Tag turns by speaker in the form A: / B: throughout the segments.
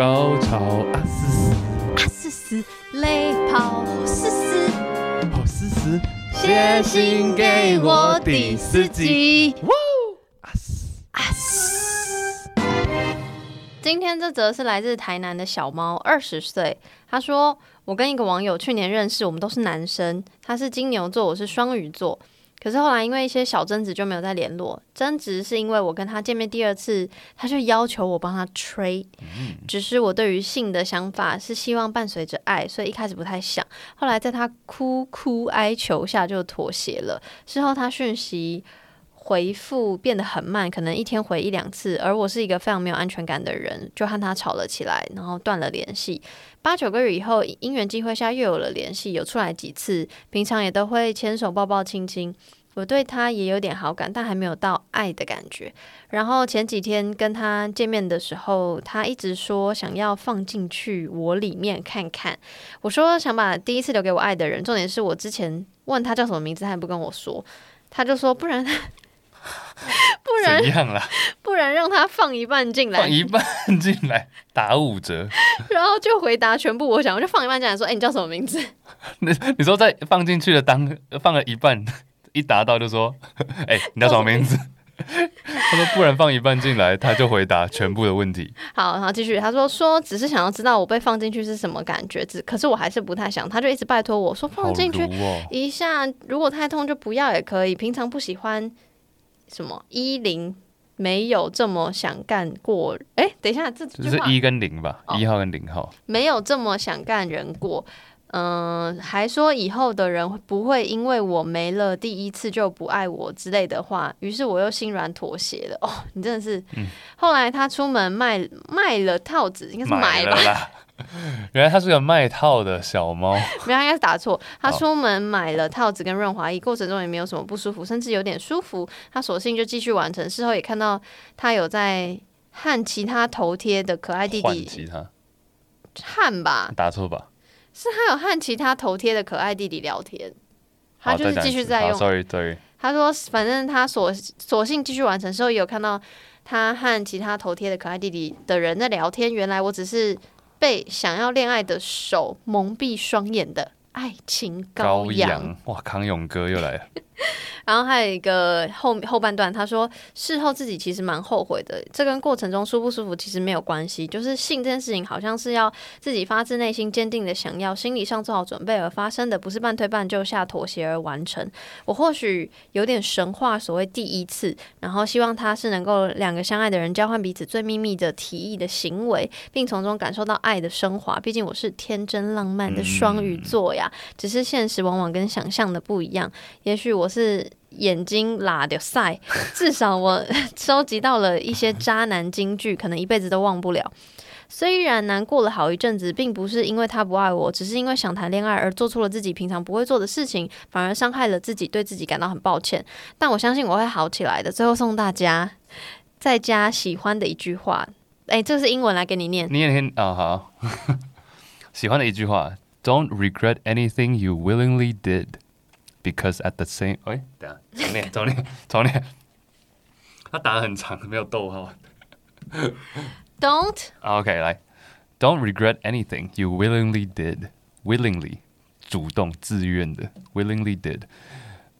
A: 高潮啊嘶嘶，
B: 啊嘶嘶，泪跑嘶嘶，
A: 好嘶嘶，
B: 写信给我第四集。
A: 哇啊嘶，
B: 啊嘶！今天这则是来自台南的小猫，二十岁。他说：“我跟一个网友去年认识，我们都是男生。他是金牛座，我是双鱼座。可是后来因为一些小争执就没有再联络。争执是因为我跟他见面第二次，他就要求我帮他吹。只是我对于性的想法是希望伴随着爱，所以一开始不太想。后来在他哭哭哀求下就妥协了。事后他讯息回复变得很慢，可能一天回一两次，而我是一个非常没有安全感的人，就和他吵了起来，然后断了联系。八九个月以后，因缘机会下又有了联系，有出来几次，平常也都会牵手、抱抱、亲亲。我对他也有点好感，但还没有到爱的感觉。然后前几天跟他见面的时候，他一直说想要放进去我里面看看。我说想把第一次留给我爱的人，重点是我之前问他叫什么名字，他也不跟我说，他就说不然不然
A: 怎样啦？
B: 不然让他放一半进来
A: 放，一半进来打五折。
B: 然后就回答全部我想，我就放一半进来说，哎、你叫什么名字？
A: 你你说在放进去的当放了一半，一达到就说，哎、你叫什么名字？他说不然放一半进来，他就回答全部的问题。
B: 好，然后继续，他说说只是想要知道我被放进去是什么感觉，只可是我还是不太想，他就一直拜托我说放进去！一下，如果太痛就不要也可以。平常不喜欢什么一零，没有这么想干过。哎，等一下，这
A: 是一跟零吧，
B: 哦
A: 一号跟零号。
B: 没有这么想干人过。嗯、还说以后的人不会因为我没了第一次就不爱我之类的话，于是我又心软妥协了。哦，你真的是。
A: 嗯
B: 后来他出门卖卖了套子，应该是买吧
A: 了？啦。原来他是个卖套的小猫，
B: 没有，他应该是打错。他出门买了套子跟润滑液，过程中也没有什么不舒服，甚至有点舒服。他索性就继续完成。事后也看到他有在和其他头贴的可爱弟弟
A: 其他
B: 汉吧，
A: 打错吧？
B: 是他有和其他头贴的可爱弟弟聊天。他，就是继续在用。
A: ，sorry
B: 他说，反正他索索性继续完成。之后也有看到他和其他头贴的可爱弟弟的人在聊天。原来我只是被想要恋爱的手蒙蔽双眼的爱情羔
A: 羔。
B: 羊，
A: 哇，康永哥又来了，
B: 然后还有一个后后半段，他说事后自己其实蛮后悔的，这跟过程中舒不舒服其实没有关系，就是性这件事情好像是要自己发自内心坚定的想要，心理上做好准备而发生的，不是半推半就下妥协而完成。我或许有点神话所谓第一次，然后希望他是能够两个相爱的人交换彼此最秘密的提议的行为，并从中感受到爱的升华。毕竟我是天真浪漫的双鱼座呀，只是现实往往跟想象的不一样。也许我是眼睛拉的晒，至少我收集到了一些渣男金句，可能一辈子都忘不了。虽然难过了好一阵子，并不是因为他不爱我，只是因为想谈恋爱而做出了自己平常不会做的事情，反而伤害了自己，对自己感到很抱歉。但我相信我会好起来的。最后送大家在家喜欢的一句话，哎，这是英文来给你念。
A: 你也听啊、好，喜欢的一句话，Don't regret anything you willingly did, because at the same，哎，等一下重念重念重念，他打的很长，没有逗号。
B: Don't
A: 啊 OK，来，Don't regret anything you willingly did, willingly，主动自愿的，willingly did,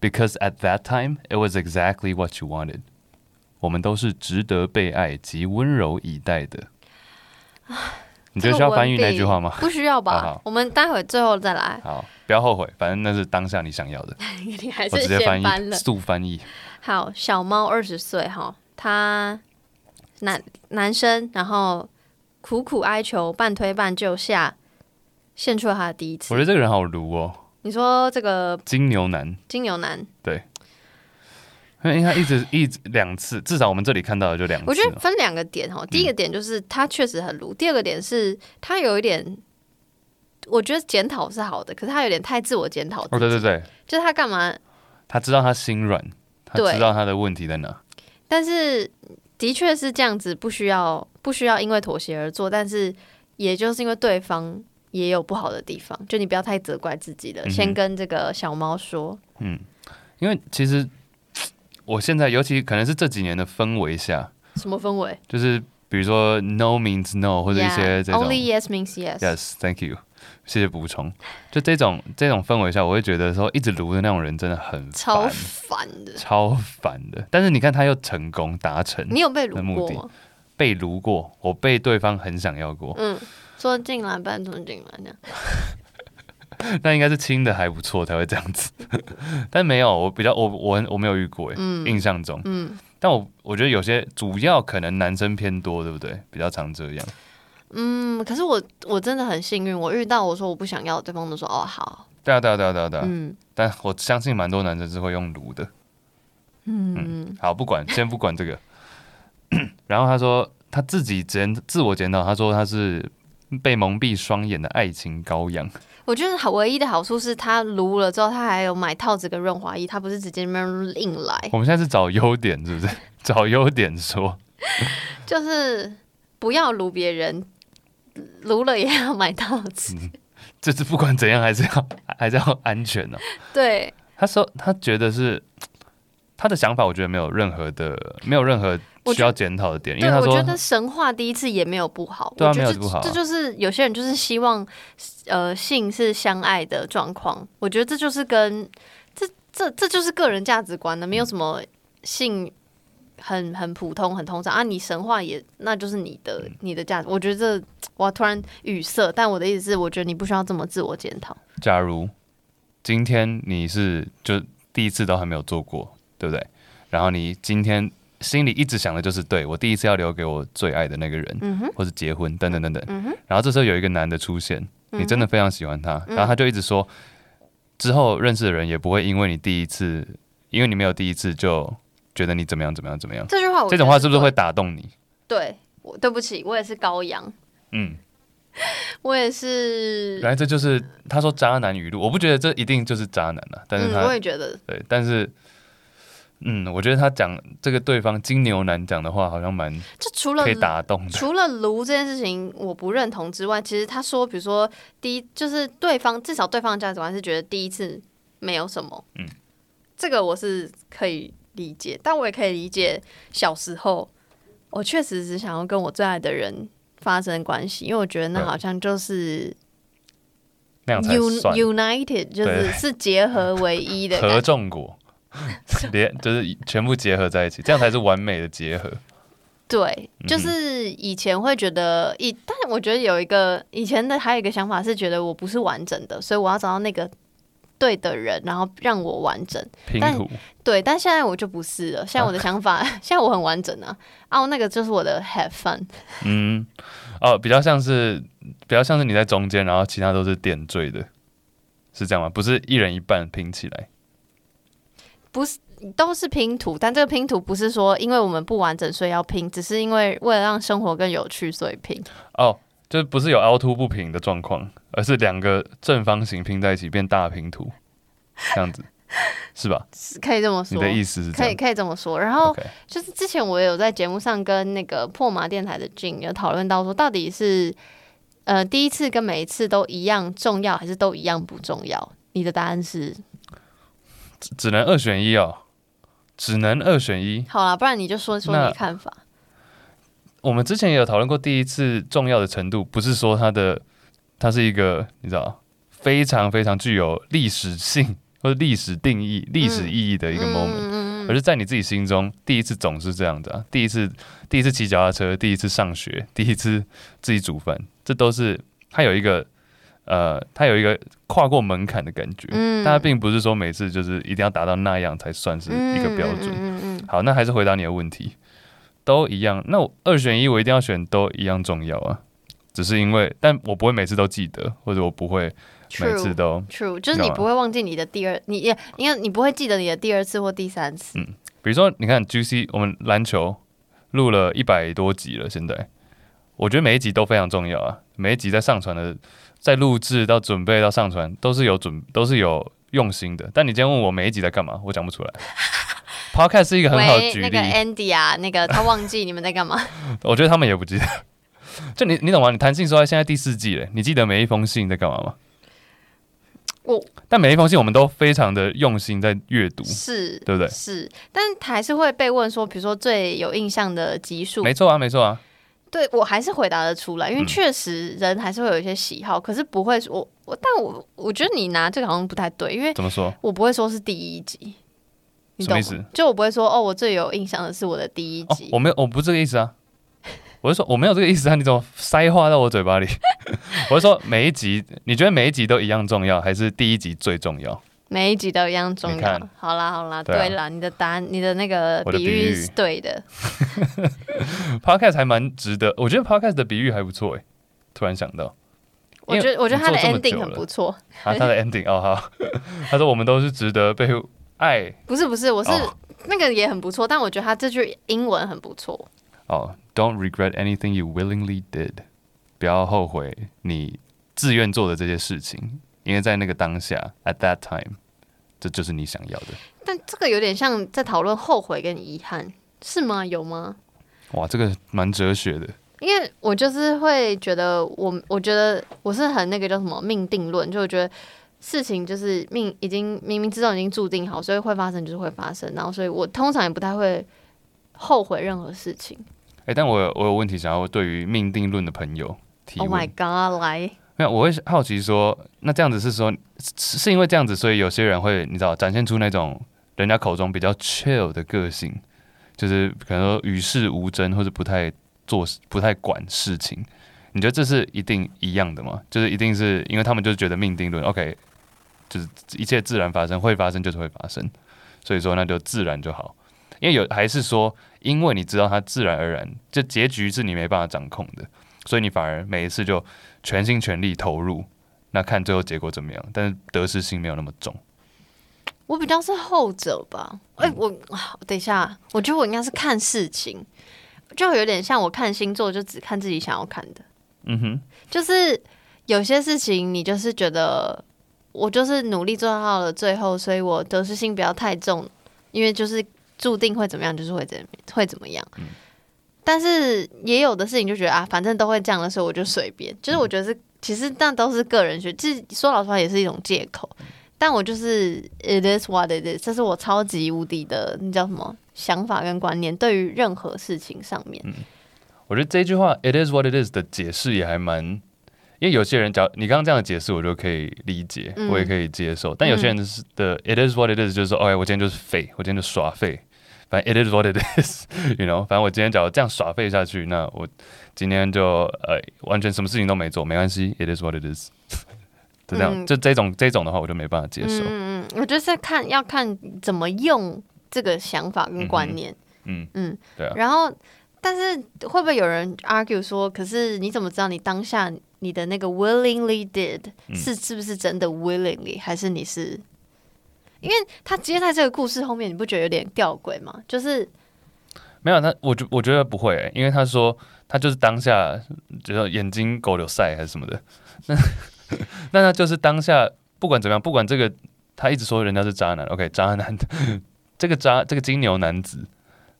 A: because at that time it was exactly what you wanted。我们都是值得被爱及温柔以待的。你觉得需要翻译那句话吗？
B: 不需要吧？
A: 好好
B: 我们待会最后再来。
A: 好， 不要后悔，反正那是当下你想要的。
B: 你还
A: 我
B: 是
A: 直接翻译，
B: 先翻了。
A: 速翻译。
B: 好，小猫二十岁哈，他男男生，然后苦苦哀求，半推半就下，献出了他的第一次
A: 我觉。得这个人好卢哦，
B: 你说这个
A: 金牛男，
B: 金牛男对，
A: 因为他一直一直两次，至少我们这里看到的就两次。
B: 我觉得分两个点哈。第一个点就是他确实很鲁，第二个点是他有一点，我觉得检讨是好的，可是他有点太自我检讨。
A: 哦，对对，对，
B: 就是他干嘛？
A: 他知道他心软，他知道他的问题在哪。
B: 但是的确是这样子，不需要不需要因为妥协而做，但是也就是因为对方也有不好的地方，就你不要太责怪自己了。
A: 嗯
B: 先跟这个小猫说，
A: 嗯，因为其实 我现在，尤其可能是这几年的氛围下，
B: 什么氛围？
A: 就是比如说 no means no 或者一些这种
B: Only yes means yes。
A: yes，thank you，谢谢补充。就这种这种氛围下，我会觉得说一直撸的那种人真的很
B: 超
A: 烦，
B: 的。
A: 超烦的。但是你看他又成功达成
B: 你有被撸
A: 的目的
B: 过吗？
A: 被撸过，我被对方很想要过，
B: 嗯，说进来，半蹲进来这样。
A: 那应该是亲的还不错才会这样子。但没有，我比较我我我没有遇过哎，
B: 嗯
A: 印象中。
B: 嗯
A: 但我我觉得有些主要可能男生偏多，对不对？比较常这样。
B: 嗯，可是我我真的很幸运，我遇到我说我不想要，对方都说哦好。
A: 对啊，对啊，对啊，对啊，对啊。
B: 嗯
A: 但我相信蛮多男生是会用炉的。
B: 嗯
A: 好，不管，先不管这个。然后他说他自己检自我检讨，他说他是被蒙蔽双眼的爱情羔羊。
B: 我觉得好唯一的好处是他撸了之后，他还有买套子跟润滑液，他不是直接那边硬来，
A: 我们现在是找优点，是不是？找优点说。
B: 就是不要撸别人，撸了也要买套子。
A: 这次不管怎样，还是要 还是要安全呢、
B: 对，
A: 他说他觉得是他的想法，我觉得没有任何的没有任何需要检讨的点，因，为他说
B: 我觉得神话第一次也没有不好，
A: 对啊
B: 我觉得
A: 没有不好啊
B: 这就是有些人就是希望，呃，性是相爱的状况。我觉得这就是跟这这这就是个人价值观的，没有什么性很很普通很通常啊。你神话也那就是你的
A: 嗯
B: 你的价值。我觉得这我突然语塞，但我的意思是，我觉得你不需要这么自我检讨。
A: 假如今天你是就第一次都还没有做过，对不对？然后你今天心里一直想的就是，对我第一次要留给我最爱的那个人，
B: 嗯，
A: 或是结婚等等等等。
B: 嗯，
A: 然后这时候有一个男的出现，你真的非常喜欢他，
B: 嗯
A: 然后他就一直说，之后认识的人也不会因为你第一次，因为你没有第一次就觉得你怎么样怎么样怎么样。
B: 这句话我
A: 这种话是不是会打动你？
B: 对？我对不起，我也是羔羊，
A: 嗯，
B: 我也是
A: 原，来这就是他说渣男语录，我不觉得这一定就是渣男啊，但是
B: 嗯，
A: 他、
B: 我也觉得。
A: 对，但是。嗯，我觉得他讲这个对方金牛男讲的话，好像蛮
B: 就除了
A: 可以打动的。
B: 除了卢这件事情我不认同之外，其实他说，比如说第一就是对方至少对方的价值观是觉得第一次没有什么，
A: 嗯，
B: 这个我是可以理解，但我也可以理解小时候我确实只想要跟我最爱的人发生关系，因为我觉得那好像就是
A: 那样才
B: un
A: 算。
B: united，就是是结合为一的
A: 合。众果，连就是全部结合在一起，这样才是完美的结合。
B: 对，就是以前会觉得以，但是我觉得有一个以前的还有一个想法是觉得我不是完整的，所以我要找到那个对的人，然后让我完整。但
A: 拼图
B: 对，但现在我就不是了。现在我的想法，现在我很完整啊。啊，那个就是我的 have fun。
A: 嗯，哦，比较像是比较像是你在中间，然后其他都是点缀的，是这样吗？不是一人一半拼起来。
B: 不是都是拼图，但这个拼图不是说因为我们不完整所以要拼，只是因为为了让生活更有趣所以拼。
A: 哦，就不是有凹凸不平的状况，而是两个正方形拼在一起变大拼图，这样子是吧？
B: 是可以这么说，
A: 你的意思是
B: 可以可以这么说。然后就是之前我有在节目上跟那个破麻电台的 Jin 有讨论到说，到底是呃第一次跟每一次都一样重要，还是都一样不重要？你的答案是
A: 只只能二选一哦，只能二选一。
B: 好啦，不然你就说说你的看法。
A: 我们之前也有讨论过，第一次重要的程度，不是说它的它是一个你知道非常非常具有历史性或者历史定义、历史意义的一个 moment，、
B: 嗯嗯
A: 而是在你自己心中，第一次总是这样子啊，第一次第一次骑脚踏车，第一次上学，第一次自己煮饭，这都是它有一个呃，它有一个跨过门槛的感觉，
B: 嗯
A: 但它并不是说每次就是一定要达到那样才算是一个标准。
B: 嗯嗯嗯
A: 好，那还是回答你的问题，都一样。那我二选一，我一定要选都一样重要啊。只是因为，但我不会每次都记得，或者我不会每次都
B: ，True，就是你不会忘记你的第二，你也应该你不会记得你的第二次或第三次。
A: 嗯比如说，你看 GC，我们篮球录了一百多集了，现在我觉得每一集都非常重要啊。每一集在上传的，在录制到准备到上传，都是有准，都是有用心的。但你今天问我每一集在干嘛，我讲不出来。Podcast 是一个很好的，举例，
B: 那个 Andy 啊，那个他忘记你们在干嘛？
A: 我觉得他们也不记得。就你你懂吗？你弹性说爱现在第四季了，你记得每一封信在干嘛吗？
B: 我
A: 但每一封信我们都非常的用心在阅读，
B: 是，
A: 对不对？
B: 是，但还是会被问说，比如说最有印象的集数，
A: 没错啊，没错啊。
B: 对我还是回答得出来，因为
A: 嗯
B: 确实人还是会有一些喜好，可是不会我我，但我我觉得你拿这个好像不太对，因为
A: 怎么说？
B: 我不会说是第一集，你懂吗
A: 什么意思？
B: 就我不会说哦，我最有印象的是我的第一
A: 哦
B: 集，，
A: 我没有，我不是这个意思啊。我是说我没有这个意思啊，你怎么塞话到我嘴巴里？我是说每一集，你觉得每一集都一样重要，还是第一集最重要？
B: 每一集都一样重要
A: 看。
B: 好啦好啦，
A: 对
B: 啦，你的答案，你的那个
A: 我的比
B: 喻
A: 喻
B: 是对的。
A: Podcast 还蛮值得，我觉得 Podcast 的比喻还不错诶。突然想到，
B: 我觉得我觉得他的
A: 你做这么
B: ending
A: 了
B: 很不错，
A: 啊，他的 ending 哦好，他说我们都是值得被爱
B: 不是不是，我是、
A: 哦
B: 那个也很不错，但我觉得他这句英文很不错。
A: 哦。Don't regret anything you willingly did，不要后悔你自愿做的这些事情，因为在那个当下，at that time，这就是你想要的。
B: 但这个有点像在讨论后悔跟遗憾，是吗？有吗？
A: 哇，这个蛮哲学的。
B: 因为我就是会觉得我，我觉得我是很那个叫什么命定论，就我觉得事情就是命已经冥冥之中已经注定好，所以会发生就是会发生，然后所以我通常也不太会后悔任何事情。
A: 哎、但我有我有问题想要对于命定论的朋友提
B: Oh。my god！来，
A: 没有，我会好奇说，那这样子是说，是因为这样子，所以有些人会你知道展现出那种人家口中比较 chill 的个性，就是可能说与世无争或者不太做不太管事情。你觉得这是一定一样的吗？就是一定是因为他们就是觉得命定论，OK，就是一切自然发生，会发生就是会发生，所以说那就自然就好。因为有还是说，因为你知道它自然而然，这结局是你没办法掌控的，所以你反而每一次就全心全力投入，那看最后结果怎么样，但是得失心没有那么重。
B: 我比较是后者吧。哎、我啊等一下，我觉得我应该是看事情，就有点像我看星座，就只看自己想要看的。
A: 嗯哼，
B: 就是有些事情，你就是觉得我就是努力做到了最后，所以我得失心不要太重，因为就是注定会怎么样，就是会怎会怎么样。但是也有的事情就觉得啊，反正都会这样的时候，我就随便。就是我觉得是，其实那都是个人学，其实说老实话也是一种借口。但我就是 it is what it is，这是我超级无敌的那叫什么想法跟观念，对于任何事情上面。
A: 我觉得这句话 "it is what it is" 的解释也还蛮，因为有些人讲你刚刚这样的解释，我就可以理解，
B: 嗯
A: 我也可以接受。但有些人是的 "it is what it is" 就是说，哎，我今天就是废，我今天就耍废。反正 it is what it is，you know，反正我今天假如这样耍废下去，那我今天就呃完全什么事情都没做，没关系，it is what it is。就这样，
B: 嗯
A: 就这种这种的话，我就没办法接受。
B: 嗯嗯嗯，我觉得是看要看怎么用这个想法跟观念。
A: 嗯，
B: 嗯，
A: 对啊
B: 然后，但是会不会有人 argue 说，可是你怎么知道你当下你的那个 willingly did
A: 嗯
B: 是是不是真的 willingly，还是你是？因为他接在这个故事后面，你不觉得有点吊诡吗？就是
A: 没有他，我觉我觉得不会、欸，因为他说他就是当下，就是眼睛狗流晒还是什么的，那 那他就是当下不管怎么样，不管这个他一直说人家是渣男，OK，渣男，这个渣这个金牛男子，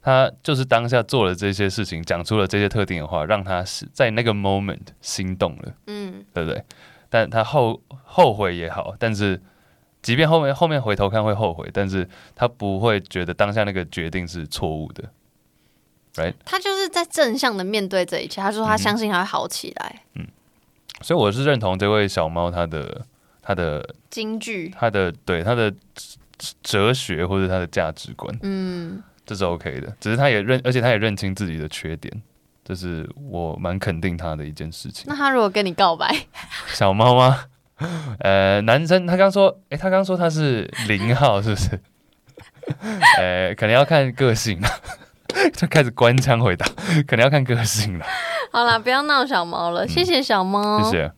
A: 他就是当下做了这些事情，讲出了这些特定的话，让他是在那个 moment 心动了，
B: 嗯，
A: 对不对？但他后后悔也好，但是即便后面后面回头看会后悔，但是他不会觉得当下那个决定是错误的，right？。
B: 他就是在正向的面对这一切。他说他相信他会好起来。
A: 嗯所以我是认同这位小猫他的他的
B: 京剧，
A: 他的对他的哲学或者他的价值观，
B: 嗯，
A: 这是 OK 的。只是他也认，而且他也认清自己的缺点，这是我蛮肯定他的一件事情。
B: 那他如果跟你告白，
A: 小猫吗？呃，男生他刚说，诶，他刚说他是零号，是不是？呃，可能要看个性了，就开始官腔回答，可能要看个性了。
B: 好啦，不要闹小猫了，谢谢小猫，
A: 谢谢。